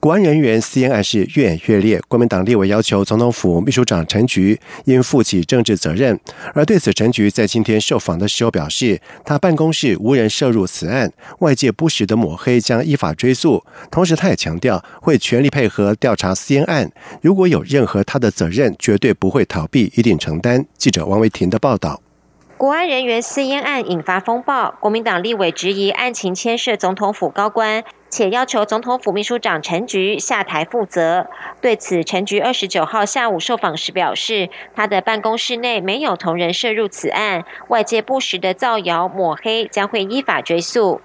国安人员私烟案是越演越烈，国民党立委要求总统府秘书长陈菊应负起政治责任。而对此，陈菊在今天受访的时候表示，他办公室无人涉入此案，外界不实的抹黑将依法追诉。同时，他也强调会全力配合调查私烟案，如果有任何他的责任，绝对不会逃避，一定承担。记者王维婷的报道。国安人员私烟案引发风暴，国民党立委质疑案情牵涉总统府高官。且要求总统府秘书长陈菊下台负责。对此，陈菊二十九号下午受访时表示，他的办公室内没有同仁涉入此案，外界不实的造谣抹黑将会依法追诉。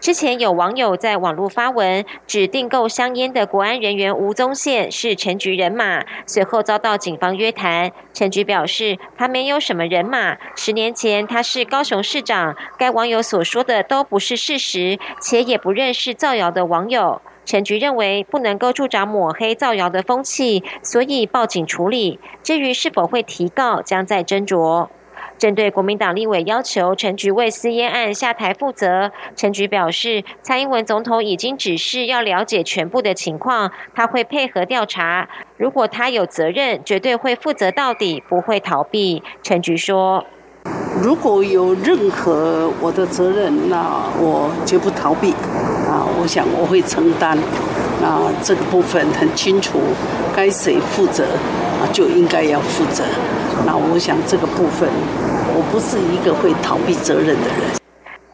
之前有网友在网络发文，指订购香烟的国安人员吴宗宪是陈局人马，随后遭到警方约谈。陈局表示，他没有什么人马，十年前他是高雄市长。该网友所说的都不是事实，且也不认识造谣的网友。陈局认为不能够助长抹黑造谣的风气，所以报警处理。至于是否会提告，将在斟酌。针对国民党立委要求陈菊为私烟案下台负责，陈菊表示，蔡英文总统已经指示要了解全部的情况，他会配合调查。如果他有责任，绝对会负责到底，不会逃避。陈菊说：“如果有任何我的责任，那我绝不逃避。啊，我想我会承担。那这个部分很清楚，该谁负责，啊，就应该要负责。”那我想这个部分，我不是一个会逃避责任的人。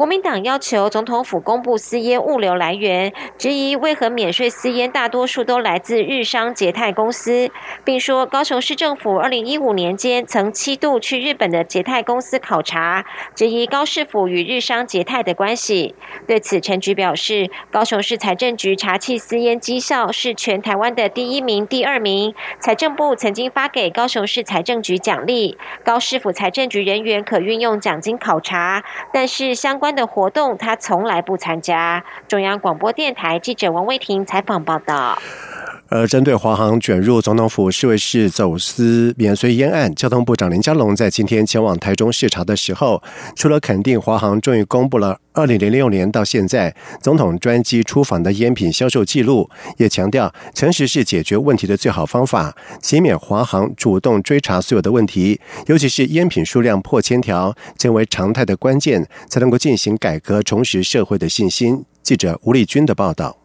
国民党要求总统府公布私烟物流来源，质疑为何免税私烟大多数都来自日商捷泰公司，并说高雄市政府二零一五年间曾七度去日本的捷泰公司考察，质疑高市府与日商捷泰的关系。对此，陈局表示，高雄市财政局查缉私烟绩效是全台湾的第一名、第二名，财政部曾经发给高雄市财政局奖励，高市府财政局人员可运用奖金考察，但是相关。的活动，他从来不参加。中央广播电台记者王卫婷采访报道。而针对华航卷入总统府侍卫室走私免税烟案，交通部长林佳龙在今天前往台中视察的时候，除了肯定华航终于公布了二零零六年到现在总统专机出访的烟品销售记录，也强调诚实是解决问题的最好方法，减免华航主动追查所有的问题，尤其是烟品数量破千条成为常态的关键，才能够进行改革，重拾社会的信心。记者吴丽君的报道。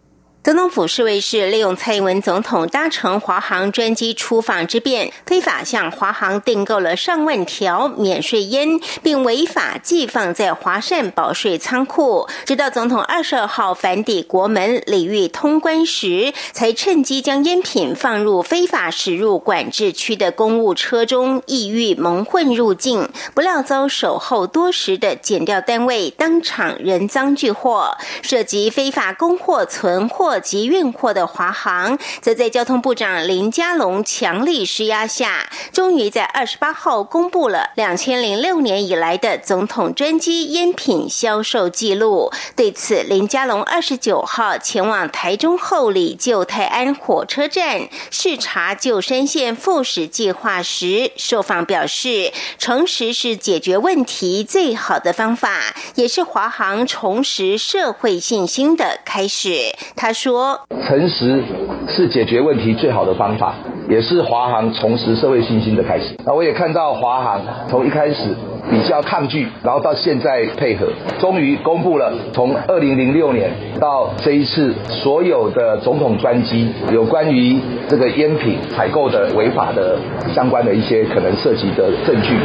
总统府侍卫室利用蔡英文总统搭乘华航专机出访之便，非法向华航订购了上万条免税烟，并违法寄放在华善保税仓库。直到总统二十二号返抵国门礼遇通关时，才趁机将烟品放入非法驶入管制区的公务车中，意欲蒙混入境。不料遭守候多时的检调单位当场人赃俱获，涉及非法供货存货。及运货的华航，则在交通部长林佳龙强力施压下，终于在二十八号公布了两千零六年以来的总统专机烟品销售记录。对此，林佳龙二十九号前往台中后里旧泰安火车站视察旧山线复驶计划时，受访表示，诚实是解决问题最好的方法，也是华航重拾社会信心的开始。他说。说。诚实是解决问题最好的方法，也是华航重拾社会信心的开始。那我也看到华航从一开始比较抗拒，然后到现在配合，终于公布了从二零零六年到这一次所有的总统专机有关于这个烟品采购的违法的相关的一些可能涉及的证据，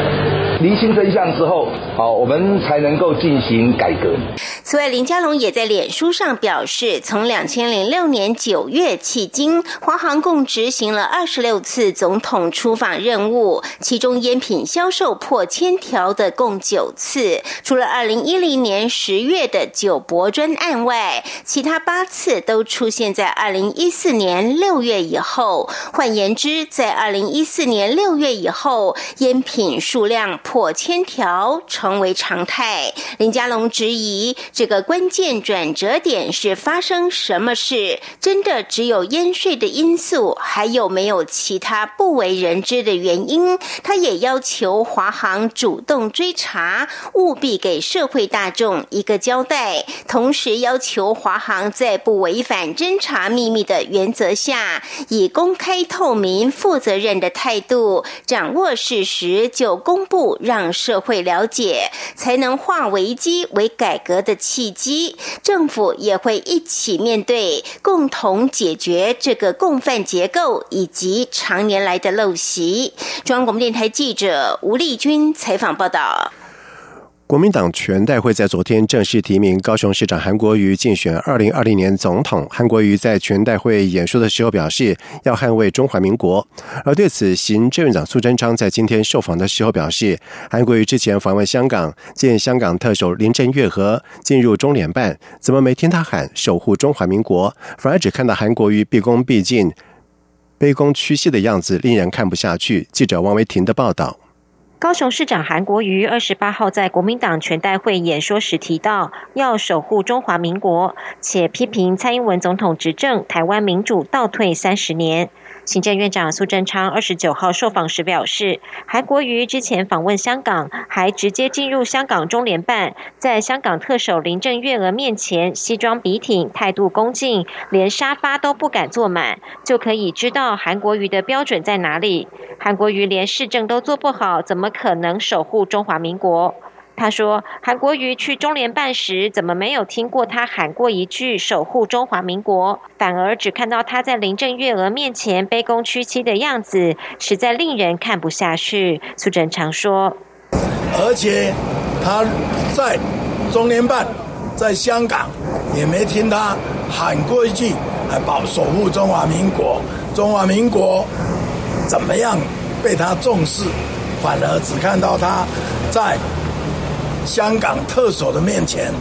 厘清真相之后，好，我们才能够进行改革。此外，林佳龙也在脸书上表示，从两千零六年九月迄今，华航共执行了二十六次总统出访任务，其中烟品销售破千条的共九次。除了二零一零年十月的酒博专案外，其他八次都出现在二零一四年六月以后。换言之，在二零一四年六月以后，烟品数量破千条成为常态。林佳龙质疑，这个关键转折点是发生什么事？真的只有烟税的因素，还有没有其他不为人知的原因？他也要求华航主动追查，务必给社会大众一个交代。同时要求华航在不违反侦查秘密的原则下，以公开、透明、负责任的态度，掌握事实就公布，让社会了解，才能化危机为改革的契机。政府也会一起面对，共同解决这个共犯结构以及及常年来的陋习。中央广播电台记者吴丽君采访报道。国民党全代会在昨天正式提名高雄市长韩国瑜竞选二零二零年总统。韩国瑜在全代会演说的时候表示，要捍卫中华民国。而对此，行政院长苏贞昌在今天受访的时候表示，韩国瑜之前访问香港，见香港特首林郑月娥进入中联办，怎么没听他喊守护中华民国，反而只看到韩国瑜毕恭毕敬、卑躬屈膝的样子，令人看不下去。记者王维婷的报道。高雄市长韩国瑜二十八号在国民党全代会演说时提到，要守护中华民国，且批评蔡英文总统执政，台湾民主倒退三十年。行政院长苏贞昌二十九号受访时表示，韩国瑜之前访问香港，还直接进入香港中联办，在香港特首林郑月娥面前西装笔挺，态度恭敬，连沙发都不敢坐满，就可以知道韩国瑜的标准在哪里。韩国瑜连市政都做不好，怎么可能守护中华民国？他说：“韩国瑜去中联办时，怎么没有听过他喊过一句‘守护中华民国’？反而只看到他在林郑月娥面前卑躬屈膝的样子，实在令人看不下去。”苏贞昌说：“而且他在中联办，在香港也没听他喊过一句‘保守护中华民国’。中华民国怎么样被他重视？反而只看到他在。”香港特首的面前，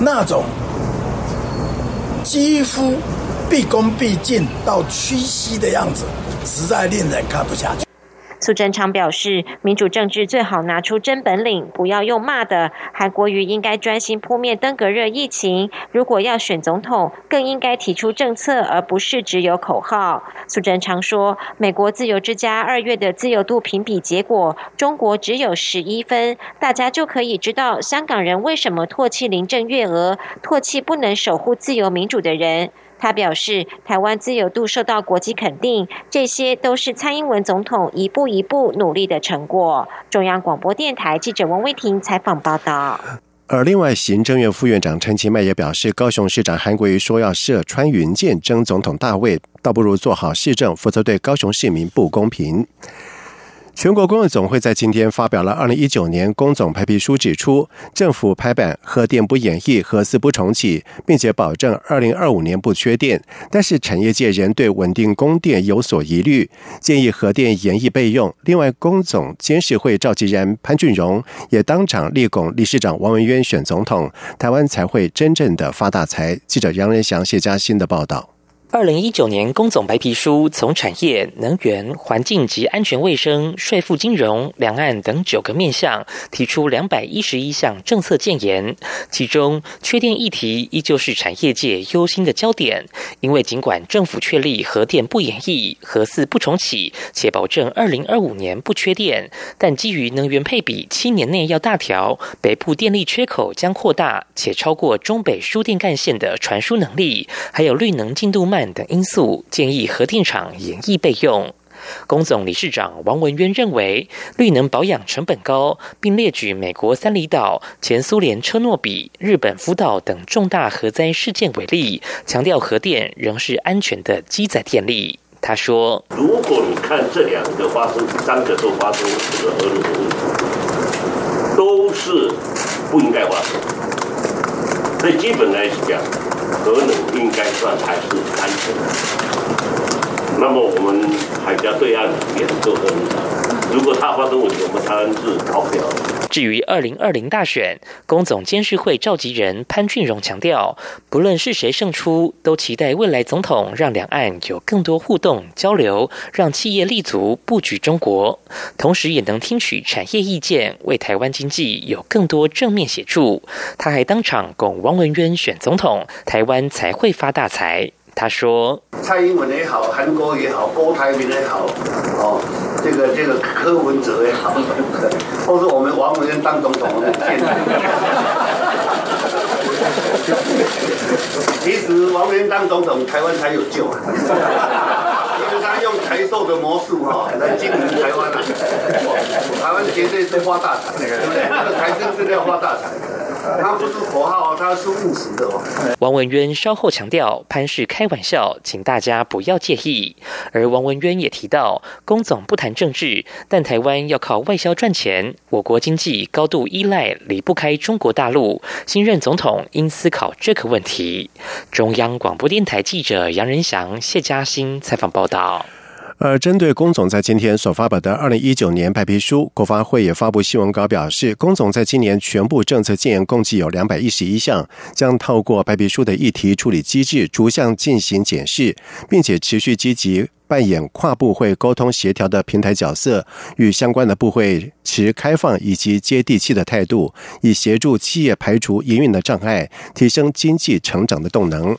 那种几乎毕恭毕敬到屈膝的样子，实在令人看不下去。苏贞昌表示，民主政治最好拿出真本领，不要用骂的。韩国瑜应该专心扑灭登革热疫情。如果要选总统，更应该提出政策，而不是只有口号。苏贞昌说，美国自由之家二月的自由度评比结果，中国只有十一分，大家就可以知道香港人为什么唾弃林郑月娥，唾弃不能守护自由民主的人。他表示，台湾自由度受到国际肯定，这些都是蔡英文总统一步一步努力的成果。中央广播电台记者王威婷采访报道。而另外，行政院副院长陈其迈也表示，高雄市长韩国瑜说要设穿云箭争总统大位，倒不如做好市政，否则对高雄市民不公平。全国工业总会在今天发表了二零一九年工总白皮书，指出政府拍板核电不演绎、核四不重启，并且保证二零二五年不缺电。但是产业界仍对稳定供电有所疑虑，建议核电延役备用。另外，工总监事会召集人潘俊荣也当场力拱理事长王文渊选总统，台湾才会真正的发大财。记者杨仁祥、谢嘉欣的报道。二零一九年工总白皮书从产业、能源、环境及安全卫生、税负金融、两岸等九个面向，提出两百一十一项政策建言。其中，缺电议题依旧是产业界忧心的焦点。因为尽管政府确立核电不演绎、核四不重启，且保证二零二五年不缺电，但基于能源配比七年内要大调，北部电力缺口将扩大，且超过中北输电干线的传输能力，还有绿能进度慢。等因素，建议核电厂延役备用。工总理事长王文渊认为，绿能保养成本高，并列举美国三里岛、前苏联车诺比、日本福岛等重大核灾事件为例，强调核电仍是安全的机载电力。他说：“如果你看这两个发生三个都发生这个核能都是不应该发生，所以基本来讲。”核能应该算还是安全的，那么我们海峡对岸也能够很好。如果他发生问题，我们台湾是逃不了。至于二零二零大选，工总监事会召集人潘俊荣强调，不论是谁胜出，都期待未来总统让两岸有更多互动交流，让企业立足布局中国，同时也能听取产业意见，为台湾经济有更多正面协助。他还当场拱王文渊选总统，台湾才会发大财。他说：“蔡英文也好，韩国也好，郭台铭也好，哦。”这个这个柯文哲也好，或者我们王文渊当总统，我们见。其实王文渊当总统，台湾才有救啊！因为他用台塑的魔术哈来经营台湾啊，台湾绝对是发大财，对不对？那个财政是要发大财。他不是口号，他是务实的。王文渊稍后强调，潘氏开玩笑，请大家不要介意。而王文渊也提到，龚总不谈政治，但台湾要靠外销赚钱，我国经济高度依赖，离不开中国大陆。新任总统应思考这个问题。中央广播电台记者杨仁祥、谢嘉欣采访报道。而针对龚总在今天所发表的二零一九年白皮书，国发会也发布新闻稿表示，龚总在今年全部政策建言共计有两百一十一项，将透过白皮书的议题处理机制逐项进行检视，并且持续积极扮演跨部会沟通协调的平台角色，与相关的部会持开放以及接地气的态度，以协助企业排除营运的障碍，提升经济成长的动能。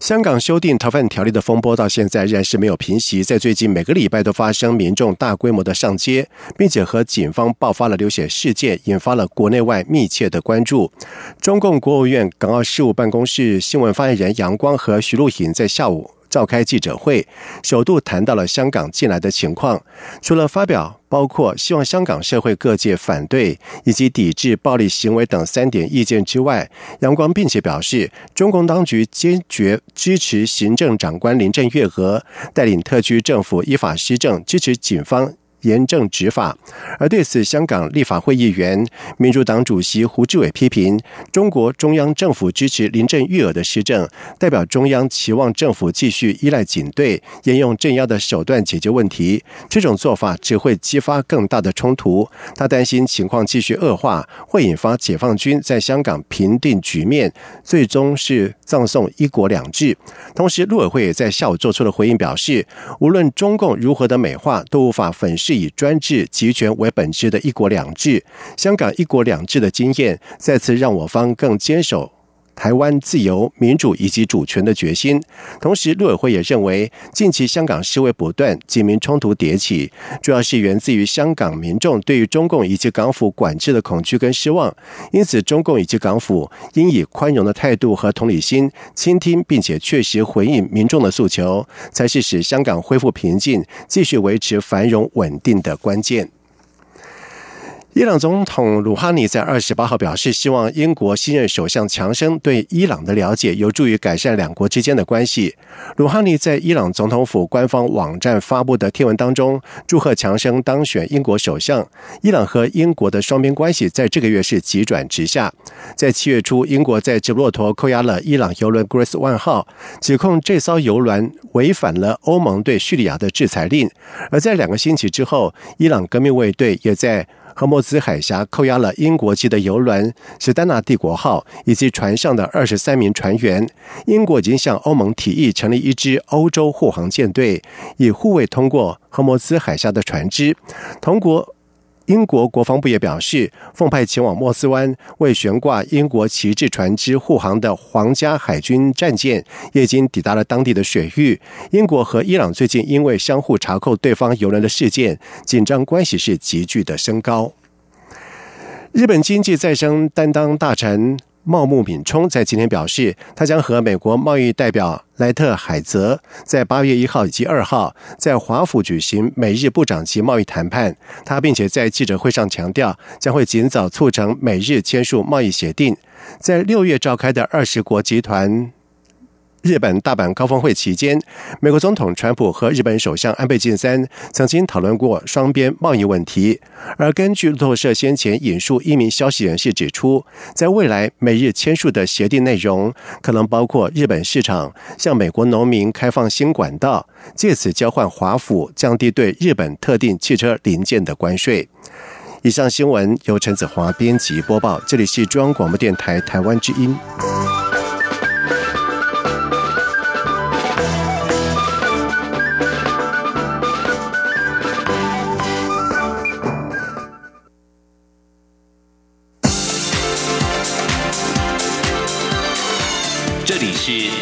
香港修订逃犯条例的风波到现在仍然是没有平息，在最近每个礼拜都发生民众大规模的上街，并且和警方爆发了流血事件，引发了国内外密切的关注。中共国务院港澳事务办公室新闻发言人杨光和徐露颖在下午。召开记者会，首度谈到了香港近来的情况。除了发表包括希望香港社会各界反对以及抵制暴力行为等三点意见之外，杨光并且表示，中共当局坚决支持行政长官林郑月娥带领特区政府依法施政，支持警方。严正执法，而对此，香港立法会议员、民主党主席胡志伟批评中国中央政府支持林郑月娥的施政，代表中央期望政府继续依赖警队，沿用镇压的手段解决问题。这种做法只会激发更大的冲突。他担心情况继续恶化，会引发解放军在香港平定局面，最终是葬送一国两制。同时，陆委会也在下午做出了回应，表示无论中共如何的美化，都无法粉饰。是以专制集权为本质的一国两制，香港一国两制的经验，再次让我方更坚守台湾自由、民主以及主权的决心。同时，陆委会也认为，近期香港示威不断，警民冲突迭起，主要是源自于香港民众对于中共以及港府管制的恐惧跟失望。因此，中共以及港府应以宽容的态度和同理心，倾听并且确实回应民众的诉求，才是使香港恢复平静、继续维持繁荣稳定的关键。伊朗总统鲁哈尼在二十八号表示，希望英国新任首相强生对伊朗的了解有助于改善两国之间的关系。鲁哈尼在伊朗总统府官方网站发布的贴文当中，祝贺强生当选英国首相。伊朗和英国的双边关系在这个月是急转直下。在七月初，英国在直布罗陀扣押了伊朗油轮 Grace One 号，指控这艘油轮违反了欧盟对叙利亚的制裁令。而在两个星期之后，伊朗革命卫队也在。荷莫兹海峡扣押了英国籍的游轮“史丹纳帝国号”以及船上的二十三名船员。英国已经向欧盟提议成立一支欧洲护航舰队，以护卫通过荷莫兹海峡的船只。同国。英国国防部也表示，奉派前往莫斯湾为悬挂英国旗帜船只护航的皇家海军战舰，也已经抵达了当地的水域。英国和伊朗最近因为相互查扣对方油轮的事件，紧张关系是急剧的升高。日本经济再生担当大臣。茂木敏充在今天表示，他将和美国贸易代表莱特海泽在八月一号以及二号在华府举行美日部长级贸易谈判。他并且在记者会上强调，将会尽早促成美日签署贸易协定。在六月召开的二十国集团。日本大阪高峰会期间，美国总统川普和日本首相安倍晋三曾经讨论过双边贸易问题。而根据路透社先前引述一名消息人士指出，在未来美日签署的协定内容可能包括日本市场向美国农民开放新管道，借此交换华府降低对日本特定汽车零件的关税。以上新闻由陈子华编辑播报，这里是中央广播电台台湾之音。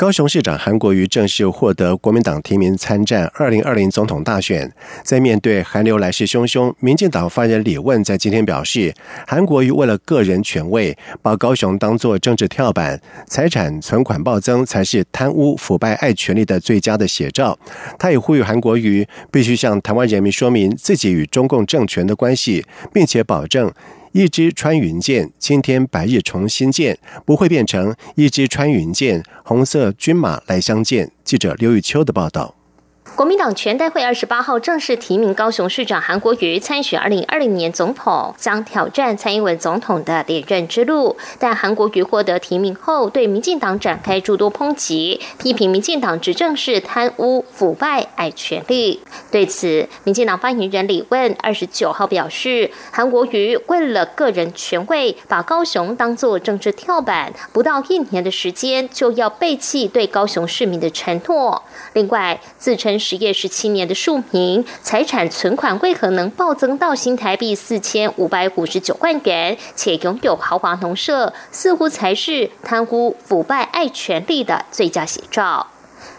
高雄市长韩国瑜正式获得国民党提名参战二零二零总统大选。在面对韩流来势汹汹，民进党发言人李问在今天表示，韩国瑜为了个人权位，把高雄当作政治跳板，财产存款暴增才是贪污腐败爱权力的最佳的写照。他也呼吁韩国瑜必须向台湾人民说明自己与中共政权的关系，并且保证。一支穿云箭，青天白日重新见，不会变成一支穿云箭，红色军马来相见。记者刘玉秋的报道。国民党全代会二十八号正式提名高雄市长韩国瑜参选二零二零年总统，将挑战蔡英文总统的连任之路。但韩国瑜获得提名后，对民进党展开诸多抨击，批评民进党执政是贪污腐败爱权力。对此，民进党发言人李问二十九号表示，韩国瑜为了个人权位，把高雄当作政治跳板，不到一年的时间就要背弃对高雄市民的承诺。另外，自称。实业十七年的庶民，财产存款为何能暴增到新台币四千五百五十九万元，且拥有豪华农舍，似乎才是贪污腐败爱权力的最佳写照。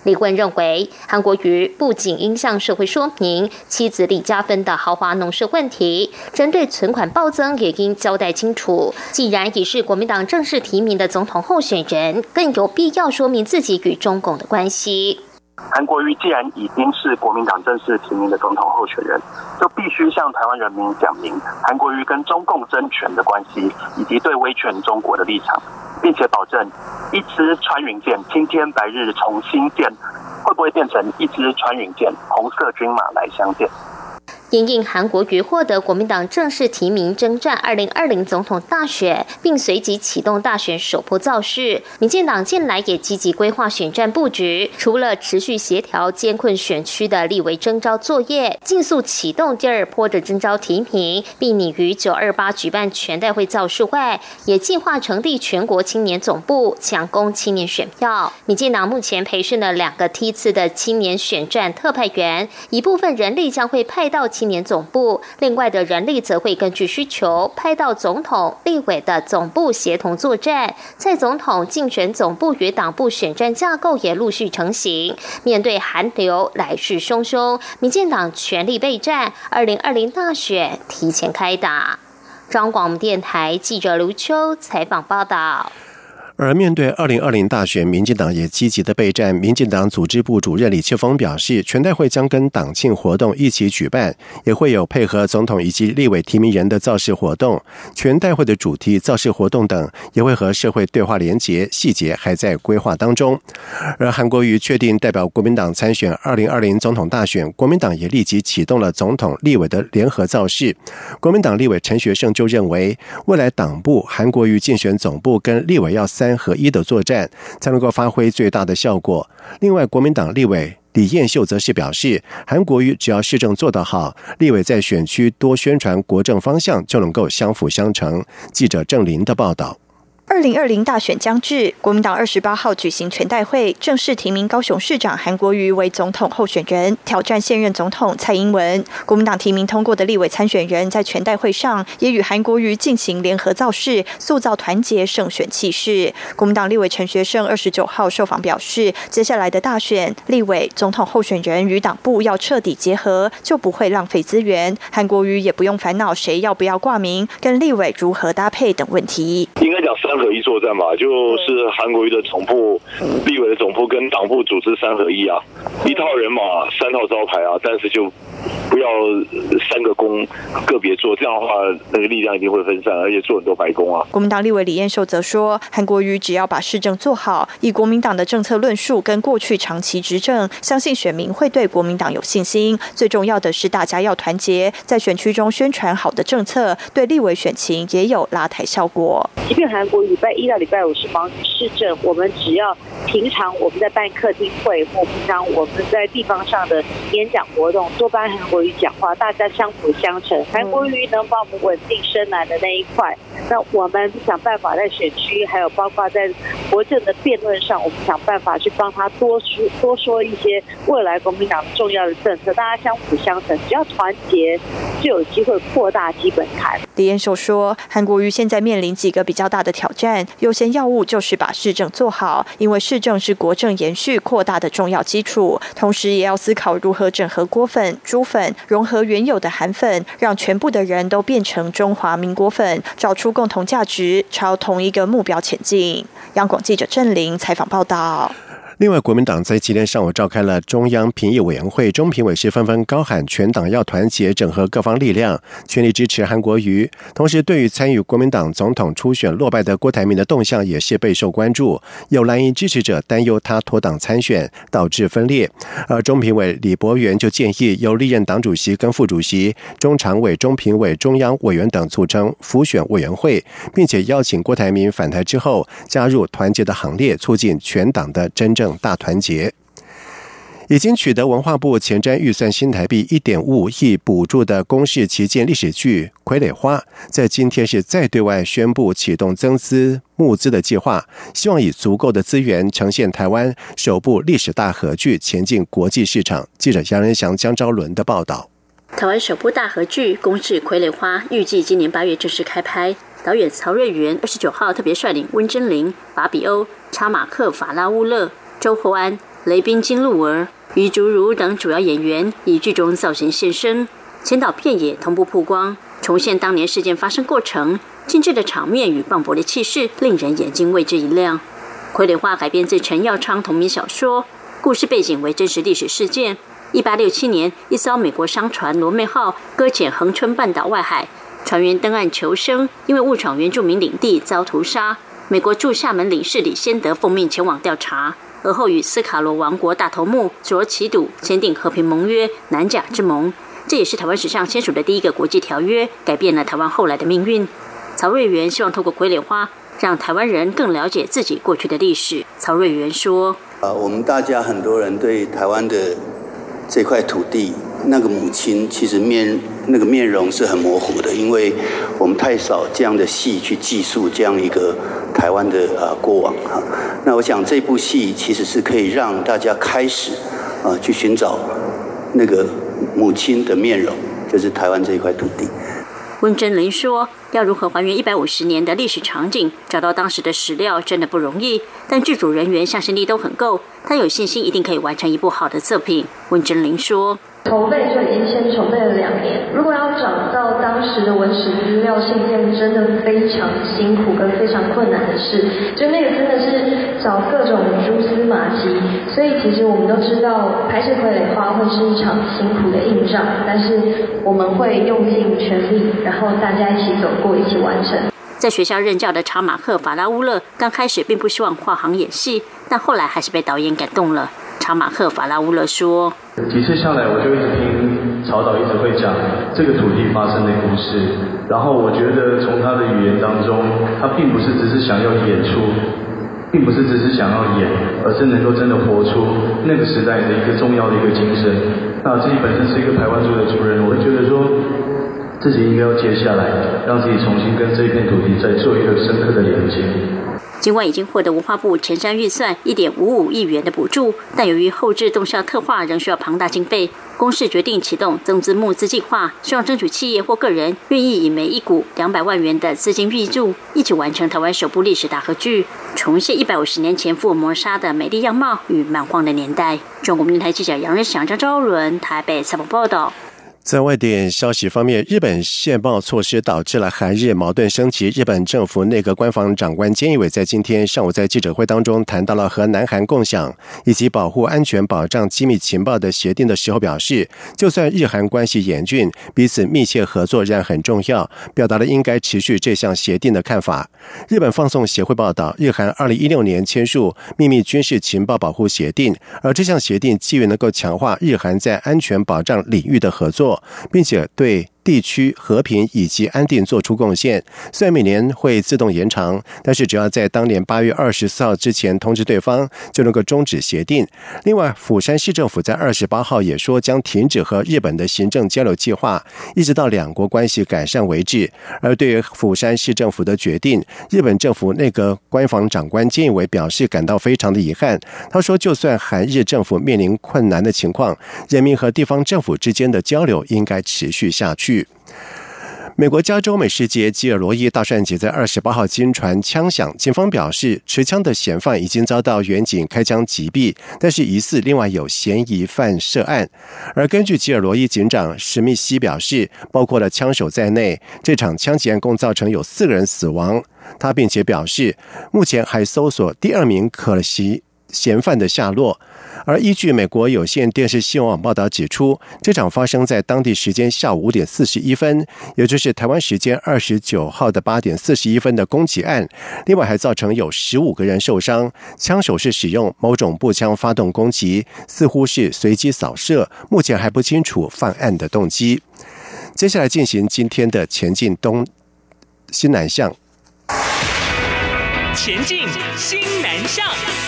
李冠认为，韩国瑜不仅应向社会说明妻子李嘉芬的豪华农舍问题，针对存款暴增也应交代清楚。既然已是国民党正式提名的总统候选人，更有必要说明自己与中共的关系。韩国瑜既然已经是国民党正式提名的总统候选人，就必须向台湾人民讲明韩国瑜跟中共争权的关系，以及对威权中国的立场，并且保证一支穿云箭，青天白日重新见，会不会变成一支穿云箭，红色军马来相见？因应韩国瑜获得国民党正式提名征战二零二零总统大选，并随即启动大选首波造势。民进党近来也积极规划选战布局，除了持续协调艰困选区的立委征召作业，尽速启动第二波的征召提名，并拟于九二八举办全代会造势外，也计划成立全国青年总部，抢攻青年选票。民进党目前培训了两个梯次的青年选战特派员，一部分人力将会派到。青年总部，另外的人力则会根据需求派到总统、立委的总部协同作战。在总统竞选总部与党部选战架构也陆续成型。面对寒流来势汹汹，民进党全力备战，二零二零大选提前开打。中广电台记者卢秋采访报道。而面对二零二零大选，民进党也积极的备战。民进党组织部主任李庆峰表示，全代会将跟党庆活动一起举办，也会有配合总统以及立委提名人的造势活动。全代会的主题、造势活动等也会和社会对话连结，细节还在规划当中。而韩国瑜确定代表国民党参选二零二零总统大选，国民党也立即启动了总统、立委的联合造势。国民党立委陈学圣就认为，未来党部韩国瑜竞选总部跟立委要三三。合一的作战才能够发挥最大的效果。另外，国民党立委李彦秀则是表示，韩国瑜只要市政做得好，立委在选区多宣传国政方向，就能够相辅相成。记者郑林的报道。二零二零大选将至，国民党二十八号举行全代会，正式提名高雄市长韩国瑜为总统候选人，挑战现任总统蔡英文。国民党提名通过的立委参选人在全代会上也与韩国瑜进行联合造势，塑造团结胜选气势。国民党立委陈学圣二十九号受访表示，接下来的大选，立委、总统候选人与党部要彻底结合，就不会浪费资源。韩国瑜也不用烦恼谁要不要挂名、跟立委如何搭配等问题。应该讲三。合一作战嘛，就是韩国瑜的总部、立委的总部跟党部组织三合一啊，一套人马三套招牌啊，但是就不要三个工个别做，这样的话那个力量一定会分散，而且做很多白工啊。国民党立委李彦秀则说，韩国瑜只要把市政做好，以国民党的政策论述跟过去长期执政，相信选民会对国民党有信心。最重要的是大家要团结，在选区中宣传好的政策，对立委选情也有拉抬效果。即便韩国礼拜一到礼拜五是忙市政，我们只要平常我们在办客厅会，或平常我们在地方上的演讲活动，多帮韩国瑜讲话，大家相辅相成。韩国瑜能帮我们稳定深蓝的那一块，那我们想办法在选区，还有包括在国政的辩论上，我们想办法去帮他多说多说一些未来国民党重要的政策，大家相辅相成，只要团结，就有机会扩大基本盘。李彦秀说，韩国瑜现在面临几个比较大的挑战，优先要务就是把市政做好，因为市政是国政延续扩大的重要基础。同时，也要思考如何整合锅粉、猪粉，融合原有的韩粉，让全部的人都变成中华民国粉，找出共同价值，朝同一个目标前进。央广记者郑玲采访报道。另外，国民党在今天上午召开了中央评议委员会，中评委是纷纷高喊全党要团结，整合各方力量，全力支持韩国瑜。同时，对于参与国民党总统初选落败的郭台铭的动向，也是备受关注。有蓝营支持者担忧他脱党参选导致分裂，而中评委李博元就建议由历任党主席跟副主席、中常委、中评委、中央委员等组成辅选委员会，并且邀请郭台铭返台之后加入团结的行列，促进全党的真正。大团结，已经取得文化部前瞻预算新台币一点五亿补助的公视旗舰历史剧《傀儡花》，在今天是再对外宣布启动增资募资的计划，希望以足够的资源呈现台湾首部历史大合剧，前进国际市场。记者杨仁祥、江昭伦的报道。台湾首部大合剧《公视傀儡花》预计今年八月正式开拍，导演曹瑞元二十九号特别率领温真菱、法比欧、查马克、法拉乌勒。周厚安、雷宾、金露儿、于竹如等主要演员以剧中造型现身，前导片也同步曝光，重现当年事件发生过程，精致的场面与磅礴的气势，令人眼睛为之一亮。傀儡花改编自陈耀昌同名小说，故事背景为真实历史事件：一八六七年，一艘美国商船“罗妹号”搁浅恒春半岛外海，船员登岸求生，因为误闯原住民领地遭屠杀。美国驻厦门领事李先德奉命前往调查。而后与斯卡罗王国大头目卓奇笃签订和平盟约——南甲之盟，这也是台湾史上签署的第一个国际条约，改变了台湾后来的命运。曹瑞元希望透过傀儡花，让台湾人更了解自己过去的历史。曹瑞元说：“啊，我们大家很多人对台湾的这块土地，那个母亲其实面那个面容是很模糊的，因为我们太少这样的戏去记述这样一个。”台湾的呃过往哈，那我想这部戏其实是可以让大家开始啊去寻找那个母亲的面容，就是台湾这一块土地。温真菱说：“要如何还原一百五十年的历史场景，找到当时的史料真的不容易，但剧组人员向心力都很够，他有信心一定可以完成一部好的作品。”温真菱说。筹备就已经先筹备了当时的文史资料，是一件真的非常辛苦跟非常困难的事。就那个真的是找各种蛛丝马迹，所以其实我们都知道拍摄《傀儡花》会是一场辛苦的硬仗，但是我们会用尽全力，然后大家一起走过，一起完成。在学校任教的查马克·法拉乌勒刚开始并不希望跨行演戏，但后来还是被导演感动了。查马克·法拉乌勒说：“几次下来，我就一直听曹导一直会讲这个土地发生的故事。然后我觉得从他的语言当中，他并不是只是想要演出，并不是只是想要演，而是能够真的活出那个时代的一个重要的一个精神。那自己本身是一个台湾族的族人，我会觉得说自己应该要接下来，让自己重新跟这片土地再做一个深刻的连接。”尽管已经获得文化部前瞻预算一点五五亿元的补助，但由于后置动效特化仍需要庞大经费，公司决定启动增资募资计划，希望争取企业或个人愿意以每一股两百万元的资金预助，一起完成台湾首部历史大合剧，重现一百五十年前福尔摩沙的美丽样貌与蛮荒的年代。中国电台记者杨仁祥、张昭伦台北采访报道。在外电消息方面，日本限报措施导致了韩日矛盾升级。日本政府内阁官房长官菅义伟在今天上午在记者会当中谈到了和南韩共享以及保护安全、保障机密情报的协定的时候，表示，就算日韩关系严峻，彼此密切合作仍然很重要，表达了应该持续这项协定的看法。日本放送协会报道，日韩二零一六年签署秘密军事情报保护协定，而这项协定基于能够强化日韩在安全保障领域的合作。并且对。地区和平以及安定做出贡献。虽然每年会自动延长，但是只要在当年八月二十四号之前通知对方，就能够终止协定。另外，釜山市政府在二十八号也说将停止和日本的行政交流计划，一直到两国关系改善为止。而对于釜山市政府的决定，日本政府内阁官房长官菅义伟表示感到非常的遗憾。他说，就算韩日政府面临困难的情况，人民和地方政府之间的交流应该持续下去。美国加州美食节吉尔罗伊大蒜节在二十八号经传枪响，警方表示持枪的嫌犯已经遭到远警开枪击毙，但是疑似另外有嫌疑犯涉案。而根据吉尔罗伊警长史密西表示，包括了枪手在内，这场枪击案共造成有四个人死亡。他并且表示，目前还搜索第二名可疑嫌犯的下落。而依据美国有线电视新闻网报道指出，这场发生在当地时间下午五点四十一分，也就是台湾时间二十九号的八点四十一分的攻击案。另外还造成有十五个人受伤，枪手是使用某种步枪发动攻击，似乎是随机扫射，目前还不清楚犯案的动机。接下来进行今天的前进东新南向，前进新南向。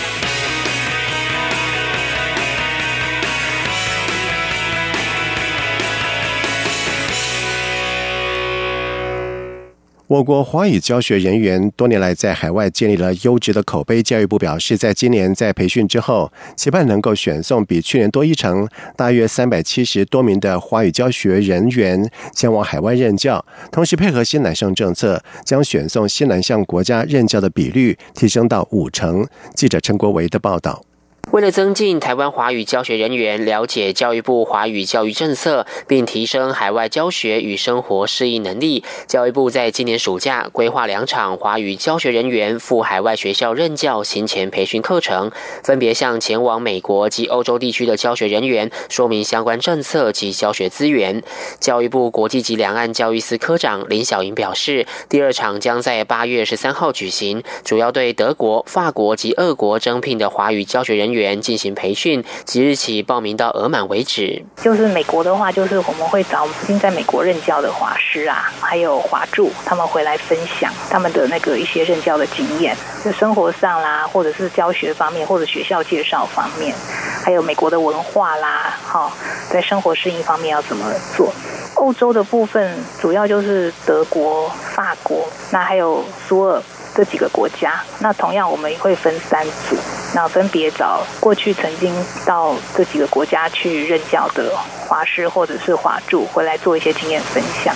我国华语教学人员多年来在海外建立了优质的口碑。教育部表示，在今年在培训之后，期盼能够选送比去年多一成，大约三百七十多名的华语教学人员前往海外任教。同时，配合新南向政策，将选送新南向国家任教的比率提升到五成。记者陈国维的报道。为了增进台湾华语教学人员了解教育部华语教育政策，并提升海外教学与生活适应能力，教育部在今年暑假规划两场华语教学人员赴海外学校任教行前培训课程，分别向前往美国及欧洲地区的教学人员说明相关政策及教学资源。教育部国际及两岸教育司科长林小莹表示，第二场将在八月十三号举行，主要对德国、法国及俄国征聘的华语教学人员。员进行培训，即日起报名到额满为止。就是美国的话，就是我们会找曾经在美国任教的华师啊，还有华助，他们回来分享他们的那个一些任教的经验，就生活上啦，或者是教学方面，或者学校介绍方面，还有美国的文化啦，哈，在生活适应方面要怎么做？欧洲的部分主要就是德国、法国，那还有苏尔。这几个国家，那同样我们会分三组，那分别找过去曾经到这几个国家去任教的华师或者是华助回来做一些经验分享。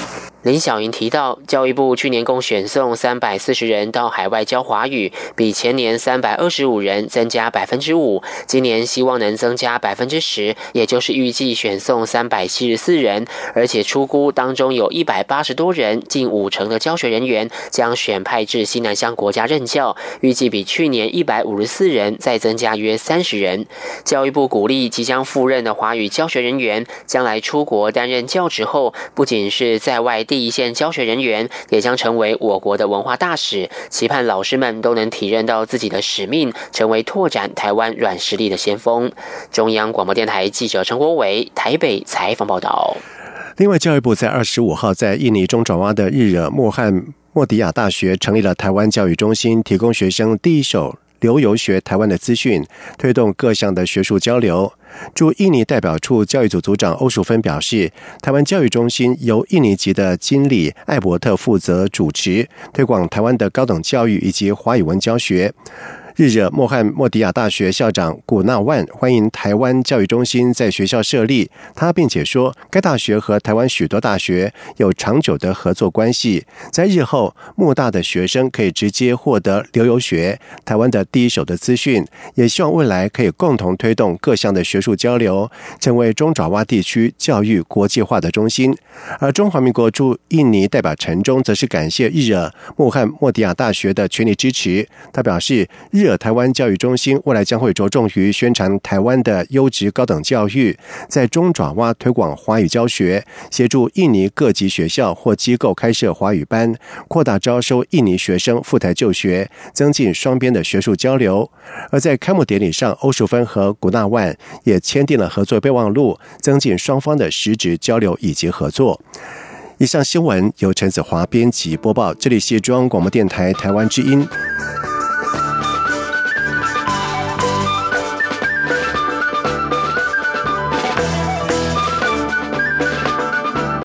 林小莹提到，教育部去年共选送三百四十人到海外教华语，比前年三百二十五人增加百分之五。今年希望能增加百分之十，也就是预计选送三百七十四人，而且出估当中有一百八十多人，近五成的教学人员将选派至西南乡国家任教，预计比去年一百五十四人再增加约三十人。教育部鼓励即将赴任的华语教学人员，将来出国担任教职后，不仅是在外地。一线教学人员也将成为我国的文化大使，期盼老师们都能体认到自己的使命，成为拓展台湾软实力的先锋。中央广播电台记者陈国伟台北采访报道。另外，教育部在二十五号在印尼中爪哇的日惹莫汉莫迪亚大学成立了台湾教育中心，提供学生第一手。留游学台湾的资讯，推动各项的学术交流。驻印尼代表处教育组组长欧淑芬表示，台湾教育中心由印尼籍的经理艾伯特负责主持，推广台湾的高等教育以及华语文教学。日惹穆罕默迪亚大学校长古纳万欢迎台湾教育中心在学校设立。他并且说，该大学和台湾许多大学有长久的合作关系，在日后穆大的学生可以直接获得留游学、台湾的第一手的资讯。也希望未来可以共同推动各项的学术交流，成为中爪哇地区教育国际化的中心。而中华民国驻印尼代表陈忠则是感谢日惹穆罕默迪亚大学的全力支持。他表示，日台湾教育中心未来将会着重于宣传台湾的优质高等教育，在中爪哇推广华语教学，协助印尼各级学校或机构开设华语班，扩大招收印尼学生赴台就学，增进双边的学术交流。而在开幕典礼上，欧淑芬和古纳万也签订了合作备忘录，增进双方的实质交流以及合作。以上新闻由陈子华编辑播报，这里是中央广播电台台湾之音。